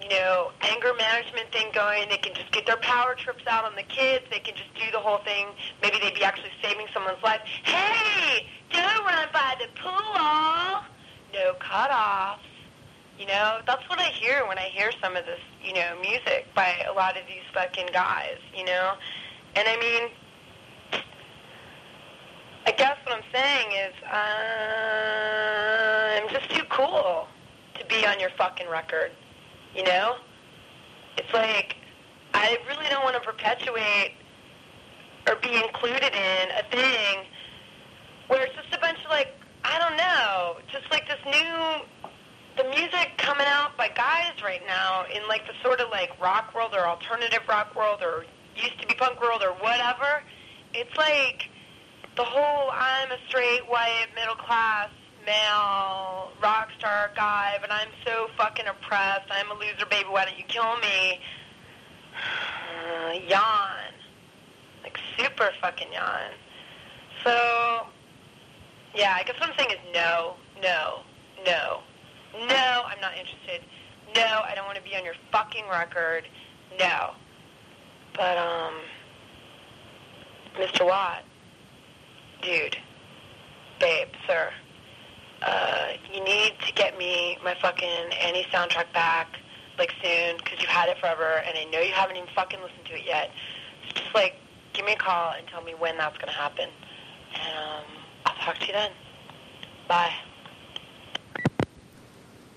you know anger management thing going. They can just get their power trips out on the kids. They can just do the whole thing. Maybe they'd be actually saving someone's life. Hey don't run by the pool. No cutoffs. You know that's what i hear when i hear some of this you know music by a lot of these fucking guys you know and i mean I guess what I'm saying is uh, I'm just too cool to be on your fucking record. You know? It's like I really don't want to perpetuate or be included in a thing where it's just a bunch of like I don't know, just like this new the music coming out by guys right now in like the sort of like rock world or alternative rock world or used to be punk world or whatever. It's like the whole I'm a straight white middle class male rock star guy, but I'm so fucking oppressed. I'm a loser, baby. Why don't you kill me? Uh, yawn, like super fucking yawn. So, yeah, I guess what I'm saying is no, no, no, no. I'm not interested. No, I don't want to be on your fucking record. No. But um, Mr. Watt dude, babe, sir, uh, you need to get me my fucking Annie soundtrack back, like soon, because you've had it forever, and I know you haven't even fucking listened to it yet. So just like, give me a call and tell me when that's gonna happen, and um, I'll talk to you then. Bye.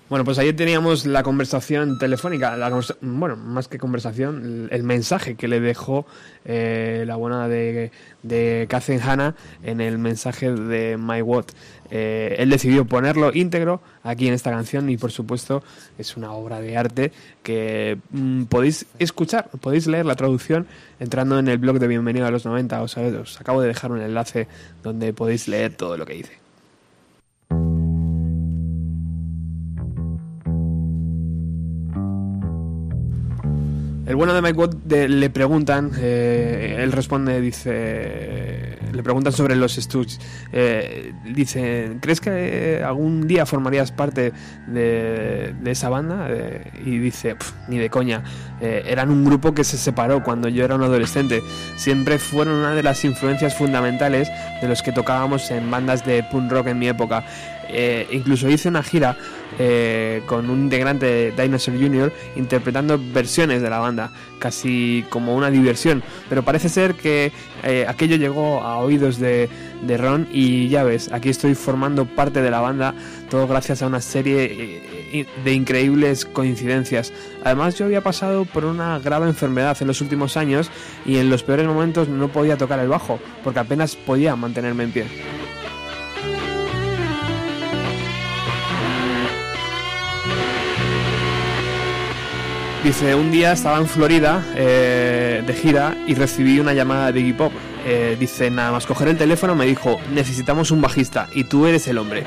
Bueno, pues ayer teníamos la conversación telefónica, la bueno, más que conversación, el, el mensaje que le dejó eh, la buena de, de Catherine Hanna en el mensaje de My What. Eh, él decidió ponerlo íntegro aquí en esta canción y por supuesto es una obra de arte que mm, podéis escuchar, podéis leer la traducción entrando en el blog de Bienvenido a los 90, os, os acabo de dejar un enlace donde podéis leer todo lo que dice. El bueno de Mike Watt le preguntan, eh, él responde, dice, le preguntan sobre los Stooges. Eh, dice, ¿crees que algún día formarías parte de, esa banda? Eh, y dice, "Pf, ni de coña. Eh, eran un grupo que se separó cuando yo era un adolescente. Siempre fueron una de las influencias fundamentales de los que tocábamos en bandas de punk rock en mi época. Eh, incluso hice una gira eh, con un integrante de Dinosaur Jr. interpretando versiones de la banda, casi como una diversión. Pero parece ser que eh, aquello llegó a oídos de, de Ron y ya ves, aquí estoy formando parte de la banda, todo gracias a una serie de increíbles coincidencias. Además yo había pasado por una grave enfermedad en los últimos años y en los peores momentos no podía tocar el bajo, porque apenas podía mantenerme en pie. Dice, un día estaba en Florida eh, de gira y recibí una llamada de Iggy Pop. Eh, dice, nada más coger el teléfono me dijo, necesitamos un bajista y tú eres el hombre.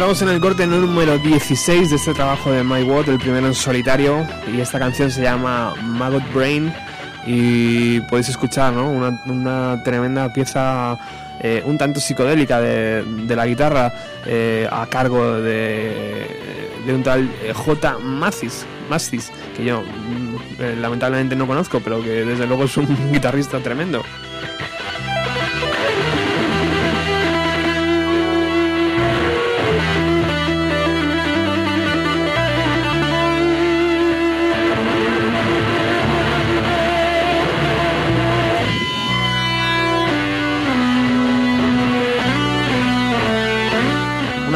Encontramos en el corte número 16 de este trabajo de My Watt, el primero en solitario, y esta canción se llama Maggot Brain y podéis escuchar ¿no? una, una tremenda pieza eh, un tanto psicodélica de, la guitarra eh, a cargo de, de un tal eh, J. Mathis, Mathis, que yo mm, eh, lamentablemente no conozco, pero que desde luego es un (laughs) guitarrista tremendo.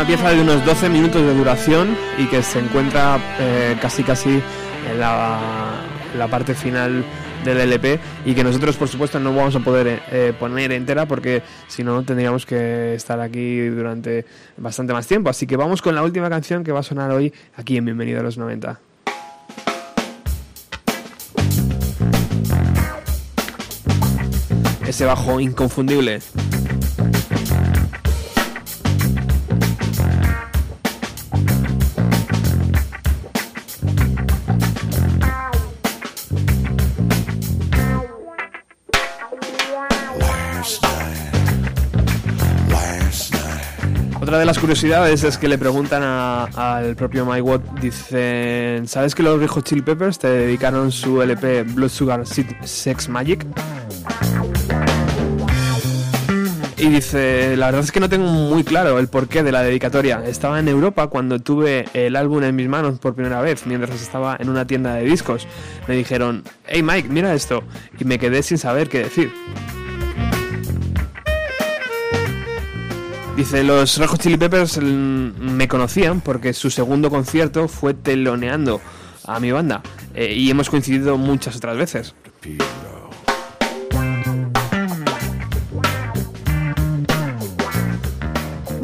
Una pieza de unos 12 minutos de duración y que se encuentra eh, casi casi en la, parte final del LP y que nosotros por supuesto no vamos a poder eh, poner entera porque si no tendríamos que estar aquí durante bastante más tiempo. Así que vamos con la última canción que va a sonar hoy aquí en Bienvenido a los 90. Ese bajo inconfundible. Curiosidades es que le preguntan al propio Mike Watt, dicen, ¿sabes que los Red Hot Chili Peppers te dedicaron su LP Blood Sugar Sex Magic? Y dice, la verdad es que no tengo muy claro el porqué de la dedicatoria. Estaba en Europa cuando tuve el álbum en mis manos por primera vez, mientras estaba en una tienda de discos. Me dijeron, hey Mike, mira esto. Y me quedé sin saber qué decir. Dice, los Red Hot Chili Peppers mm, me conocían porque su segundo concierto fue teloneando a mi banda eh, y hemos coincidido muchas otras veces.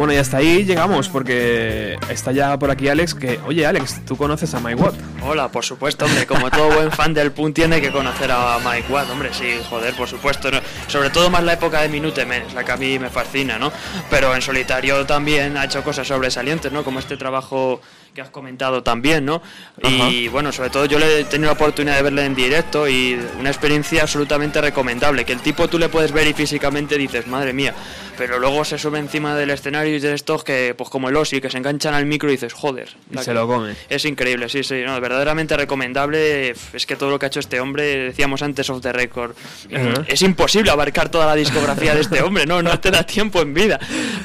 Bueno, y hasta ahí llegamos porque está ya por aquí Alex que, oye Alex, tú conoces a Mike Watt. Hola, por supuesto, hombre, como todo buen fan del Punk tiene que conocer a Mike Watt, hombre, sí, joder, por supuesto, ¿no? sobre todo más la época de Minute Men, es la que a mí me fascina, ¿no? Pero en solitario también ha hecho cosas sobresalientes, ¿no? Como este trabajo que has comentado también, ¿no? Y bueno, sobre todo yo le he tenido la oportunidad de verle en directo y una experiencia absolutamente recomendable, que el tipo tú le puedes ver y físicamente dices, madre mía, pero luego se sube encima del escenario y de estos que, pues como el Ossi, que se enganchan al micro y dices, joder. Y se lo come. es increíble, sí, sí, no, verdaderamente recomendable. Es que todo lo que ha hecho este hombre, decíamos antes off the record, Ajá. es imposible abarcar toda la discografía de este hombre, no, no te da tiempo en vida.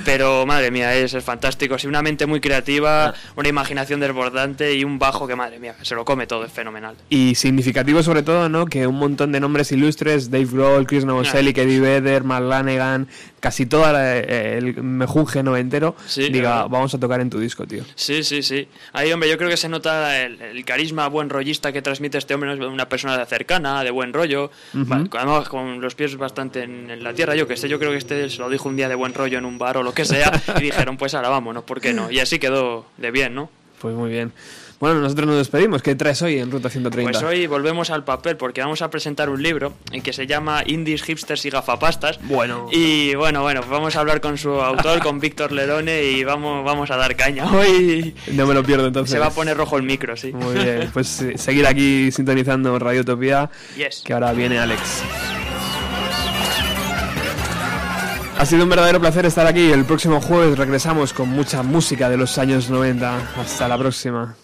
Pero madre mía, es, es fantástico, sí, una mente muy creativa, una imaginación desbordante y un bajo que madre mía, se lo come todo, es fenomenal. Y significativo sobre todo, ¿no? Que un montón de nombres ilustres, Dave Grohl, Chris Novoselic, Eddie Vedder, Mark Lanegan, casi todo el mejunje noventero, Sí, diga, claro. vamos a tocar en tu disco, tío. Sí, sí, sí. Ahí, hombre, yo creo que se nota el, el carisma buen rollista que transmite este hombre, una persona cercana, de buen rollo, además con los pies bastante en, en la tierra, yo que sé, yo creo que este se lo dijo un día de buen rollo en un bar o lo que sea, y (laughs) dijeron, pues ahora vámonos, ¿por qué no? Y así quedó de bien, ¿no? Pues muy bien. Bueno, nosotros nos despedimos. ¿Qué traes hoy en Ruta 130? Pues hoy volvemos al papel porque vamos a presentar un libro en que se llama Indies, Hipsters y Gafapastas. Bueno. Y bueno, bueno, pues vamos a hablar con su autor, con Víctor Lerone, y vamos, vamos a dar caña. (laughs) Hoy No me lo pierdo entonces. se va a poner rojo el micro, sí. Muy bien, pues eh, seguir aquí sintonizando Radio Utopía, Yes. que ahora viene Alex. Ha sido un verdadero placer estar aquí. El próximo jueves regresamos con mucha música de los años 90. Hasta la próxima.